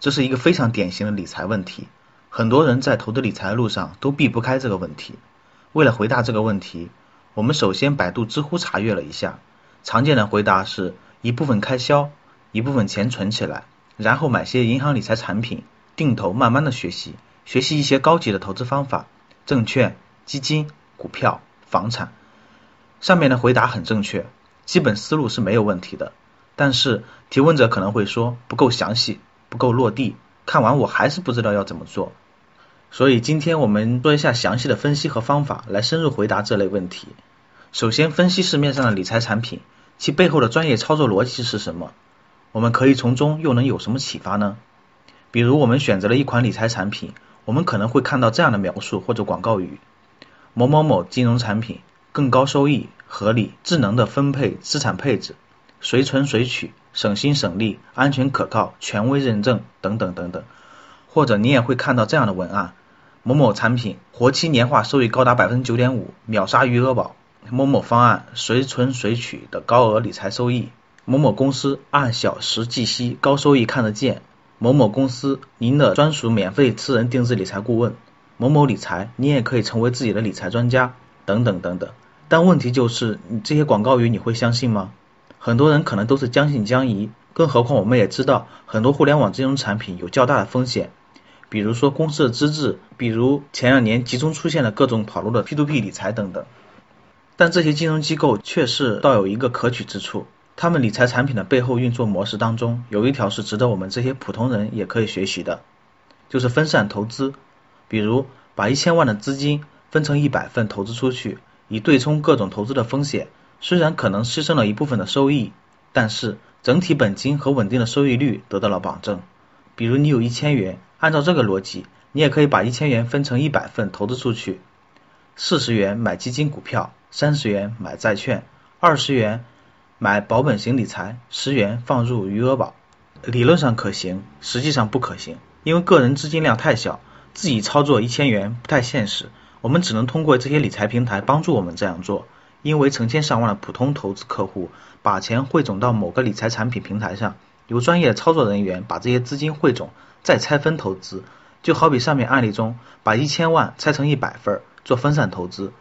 这是一个非常典型的理财问题，很多人在投资理财的路上都避不开这个问题。为了回答这个问题，我们首先百度、知乎查阅了一下，常见的回答是一部分开销，一部分钱存起来，然后买些银行理财产品，定投，慢慢的学习，学习一些高级的投资方法，证券、基金、股票、房产。上面的回答很正确，基本思路是没有问题的。但是提问者可能会说不够详细，不够落地，看完我还是不知道要怎么做。所以今天我们做一下详细的分析和方法，来深入回答这类问题。首先分析市面上的理财产品，其背后的专业操作逻辑是什么？我们可以从中又能有什么启发呢？比如我们选择了一款理财产品，我们可能会看到这样的描述或者广告语：某某某金融产品，更高收益、合理、智能的分配资产配置。随存随取，省心省力，安全可靠，权威认证等等等等。或者你也会看到这样的文案：某某产品活期年化收益高达百分之九点五，秒杀余额宝；某某方案随存随取的高额理财收益；某某公司按小时计息，高收益看得见；某某公司您的专属免费私人定制理财顾问；某某理财你也可以成为自己的理财专家，等等等等。但问题就是，你这些广告语你会相信吗？很多人可能都是将信将疑，更何况我们也知道很多互联网金融产品有较大的风险，比如说公司的资质，比如前两年集中出现了各种跑路的 P2P 理财等等。但这些金融机构却是倒有一个可取之处，他们理财产品的背后运作模式当中有一条是值得我们这些普通人也可以学习的，就是分散投资，比如把一千万的资金分成一百份投资出去，以对冲各种投资的风险。虽然可能牺牲了一部分的收益，但是整体本金和稳定的收益率得到了保证。比如你有一千元，按照这个逻辑，你也可以把一千元分成一百份投资出去，四十元买基金股票，三十元买债券，二十元买保本型理财，十元放入余额宝。理论上可行，实际上不可行，因为个人资金量太小，自己操作一千元不太现实。我们只能通过这些理财平台帮助我们这样做。因为成千上万的普通投资客户把钱汇总到某个理财产品平台上，由专业操作人员把这些资金汇总，再拆分投资。就好比上面案例中，把一千万拆成一百份做分散投资。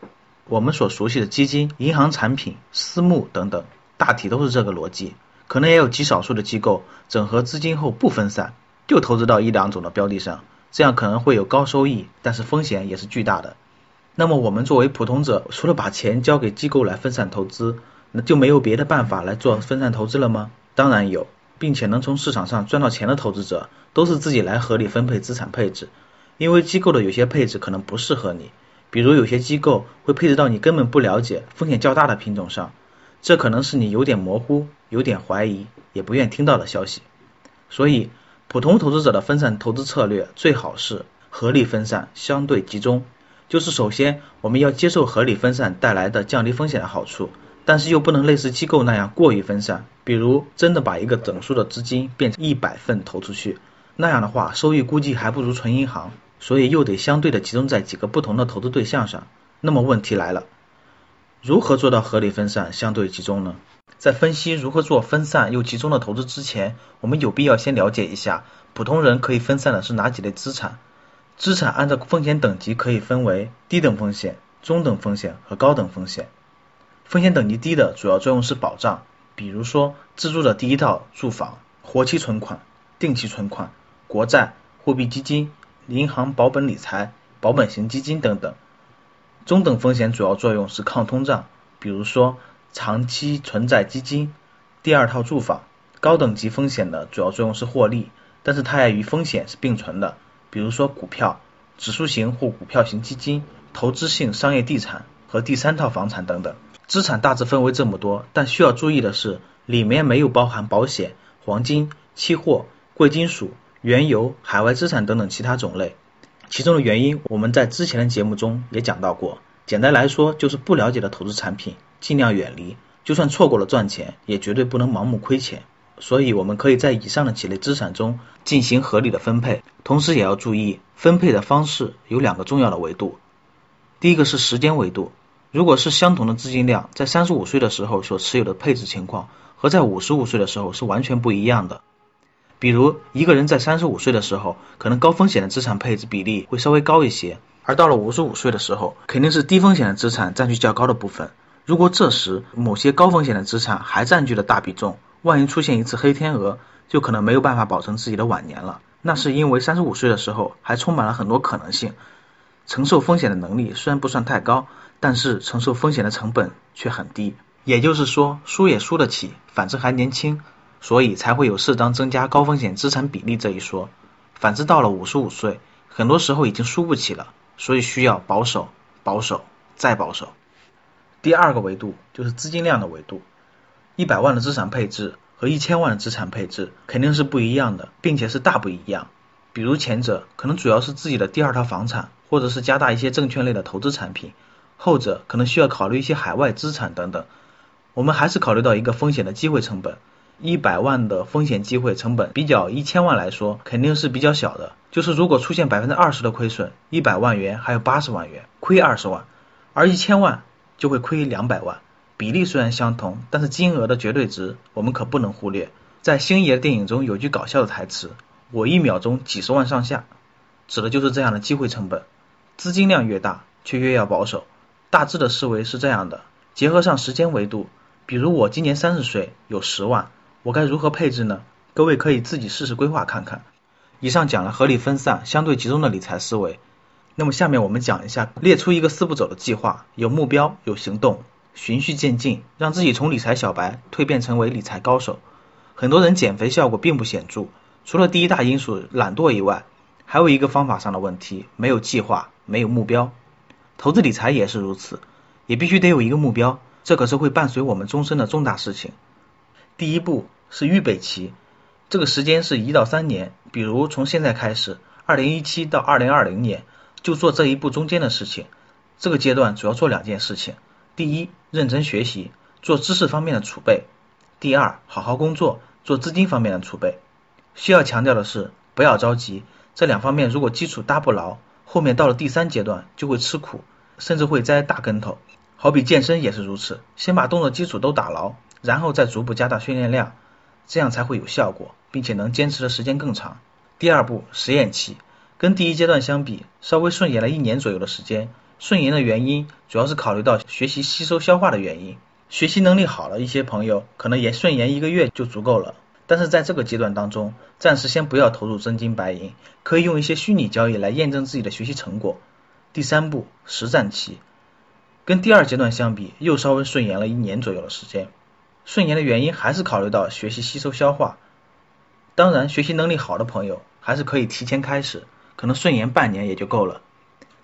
我们所熟悉的基金、银行产品、私募等等，大体都是这个逻辑。可能也有极少数的机构整合资金后不分散，就投资到一两种的标的上，这样可能会有高收益，但是风险也是巨大的。那么我们作为普通者，除了把钱交给机构来分散投资，那就没有别的办法来做分散投资了吗？当然有，并且能从市场上赚到钱的投资者，都是自己来合理分配资产配置。因为机构的有些配置可能不适合你，比如有些机构会配置到你根本不了解、风险较大的品种上，这可能是你有点模糊、有点怀疑、也不愿听到的消息。所以，普通投资者的分散投资策略最好是合理分散、相对集中。就是首先我们要接受合理分散带来的降低风险的好处，但是又不能类似机构那样过于分散，比如真的把一个整数的资金变成一百份投出去，那样的话收益估计还不如存银行，所以又得相对的集中在几个不同的投资对象上。那么问题来了，如何做到合理分散、相对集中呢？在分析如何做分散又集中的投资之前，我们有必要先了解一下普通人可以分散的是哪几类资产。资产按照风险等级可以分为低等风险、中等风险和高等风险。风险等级低的主要作用是保障，比如说自住的第一套住房、活期存款、定期存款、国债、货币基金、银行保本理财、保本型基金等等。中等风险主要作用是抗通胀，比如说长期存在基金、第二套住房。高等级风险的主要作用是获利，但是它也与风险是并存的。比如说股票、指数型或股票型基金、投资性商业地产和第三套房产等等，资产大致分为这么多，但需要注意的是，里面没有包含保险、黄金、期货、贵金属、原油、海外资产等等其他种类。其中的原因，我们在之前的节目中也讲到过。简单来说，就是不了解的投资产品尽量远离，就算错过了赚钱，也绝对不能盲目亏钱。所以，我们可以在以上的几类资产中进行合理的分配，同时也要注意分配的方式有两个重要的维度。第一个是时间维度，如果是相同的资金量，在三十五岁的时候所持有的配置情况和在五十五岁的时候是完全不一样的。比如，一个人在三十五岁的时候，可能高风险的资产配置比例会稍微高一些，而到了五十五岁的时候，肯定是低风险的资产占据较高的部分。如果这时某些高风险的资产还占据了大比重，万一出现一次黑天鹅，就可能没有办法保证自己的晚年了。那是因为三十五岁的时候还充满了很多可能性，承受风险的能力虽然不算太高，但是承受风险的成本却很低。也就是说，输也输得起，反正还年轻。所以才会有适当增加高风险资产比例这一说。反之，到了五十五岁，很多时候已经输不起了，所以需要保守、保守再保守。第二个维度就是资金量的维度。一百万的资产配置和一千万的资产配置肯定是不一样的，并且是大不一样。比如前者可能主要是自己的第二套房产，或者是加大一些证券类的投资产品；后者可能需要考虑一些海外资产等等。我们还是考虑到一个风险的机会成本。一百万的风险机会成本比较一千万来说，肯定是比较小的。就是如果出现百分之二十的亏损，一百万元还有八十万元，亏二十万，而一千万就会亏两百万。比例虽然相同，但是金额的绝对值我们可不能忽略。在星爷电影中有句搞笑的台词：“我一秒钟几十万上下”，指的就是这样的机会成本。资金量越大，却越要保守。大致的思维是这样的：结合上时间维度，比如我今年三十岁，有十万。我该如何配置呢？各位可以自己试试规划看看。以上讲了合理分散、相对集中的理财思维。那么下面我们讲一下，列出一个四步走的计划，有目标、有行动，循序渐进，让自己从理财小白蜕变成为理财高手。很多人减肥效果并不显著，除了第一大因素懒惰以外，还有一个方法上的问题，没有计划，没有目标。投资理财也是如此，也必须得有一个目标，这可是会伴随我们终身的重大事情。第一步。是预备期，这个时间是一到三年，比如从现在开始，二零一七到二零二零年，就做这一步中间的事情。这个阶段主要做两件事情：第一，认真学习，做知识方面的储备；第二，好好工作，做资金方面的储备。需要强调的是，不要着急，这两方面如果基础搭不牢，后面到了第三阶段就会吃苦，甚至会栽大跟头。好比健身也是如此，先把动作基础都打牢，然后再逐步加大训练量。这样才会有效果，并且能坚持的时间更长。第二步实验期，跟第一阶段相比，稍微顺延了一年左右的时间。顺延的原因主要是考虑到学习吸收消化的原因。学习能力好了一些朋友，可能也顺延一个月就足够了。但是在这个阶段当中，暂时先不要投入真金白银，可以用一些虚拟交易来验证自己的学习成果。第三步实战期，跟第二阶段相比，又稍微顺延了一年左右的时间。顺延的原因还是考虑到学习吸收消化，当然学习能力好的朋友还是可以提前开始，可能顺延半年也就够了。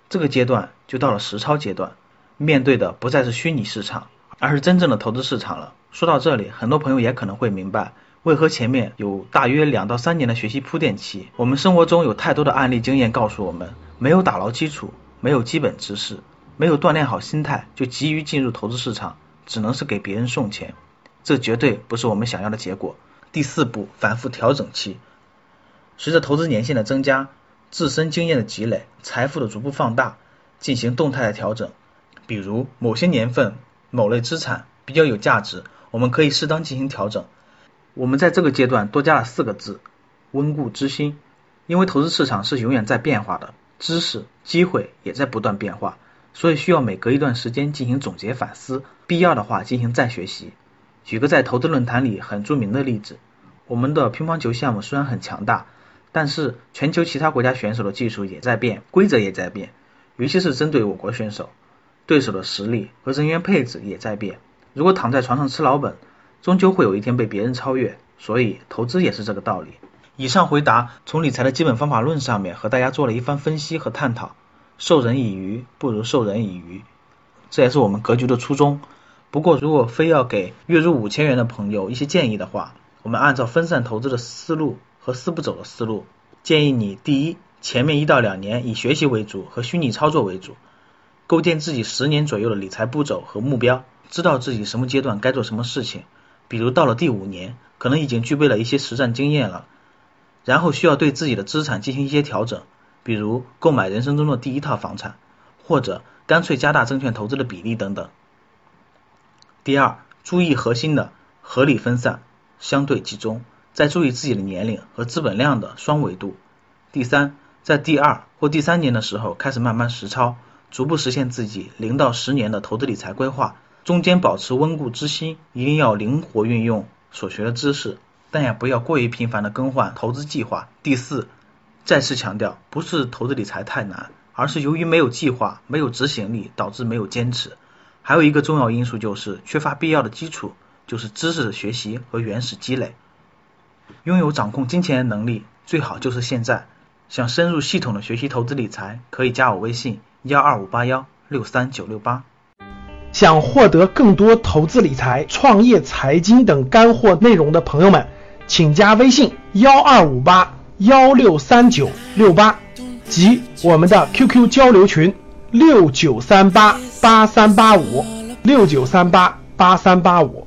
这个阶段就到了实操阶段，面对的不再是虚拟市场，而是真正的投资市场了。说到这里，很多朋友也可能会明白，为何前面有大约两到三年的学习铺垫期。我们生活中有太多的案例经验告诉我们，没有打牢基础，没有基本知识，没有锻炼好心态，就急于进入投资市场，只能是给别人送钱。这绝对不是我们想要的结果。第四步，反复调整期。随着投资年限的增加，自身经验的积累，财富的逐步放大，进行动态的调整。比如某些年份某类资产比较有价值，我们可以适当进行调整。我们在这个阶段多加了四个字：温故知新。因为投资市场是永远在变化的，知识、机会也在不断变化，所以需要每隔一段时间进行总结反思，必要的话进行再学习。举个在投资论坛里很著名的例子，我们的乒乓球项目虽然很强大，但是全球其他国家选手的技术也在变，规则也在变，尤其是针对我国选手，对手的实力和人员配置也在变。如果躺在床上吃老本，终究会有一天被别人超越。所以投资也是这个道理。以上回答从理财的基本方法论上面和大家做了一番分析和探讨。授人以鱼不如授人以渔，这也是我们格局的初衷。不过，如果非要给月入五千元的朋友一些建议的话，我们按照分散投资的思路和四步走的思路，建议你第一，前面一到两年以学习为主和虚拟操作为主，构建自己十年左右的理财步骤和目标，知道自己什么阶段该做什么事情。比如到了第五年，可能已经具备了一些实战经验了，然后需要对自己的资产进行一些调整，比如购买人生中的第一套房产，或者干脆加大证券投资的比例等等。第二，注意核心的合理分散，相对集中，再注意自己的年龄和资本量的双维度。第三，在第二或第三年的时候开始慢慢实操，逐步实现自己零到十年的投资理财规划。中间保持温故知新，一定要灵活运用所学的知识，但也不要过于频繁的更换投资计划。第四，再次强调，不是投资理财太难，而是由于没有计划、没有执行力，导致没有坚持。还有一个重要因素就是缺乏必要的基础，就是知识的学习和原始积累。拥有掌控金钱的能力，最好就是现在。想深入系统的学习投资理财，可以加我微信：幺二五八幺六三九六八。想获得更多投资理财、创业财经等干货内容的朋友们，请加微信幺二五八幺六三九六八及我们的 QQ 交流群六九三八八三八五六九三八八三八五。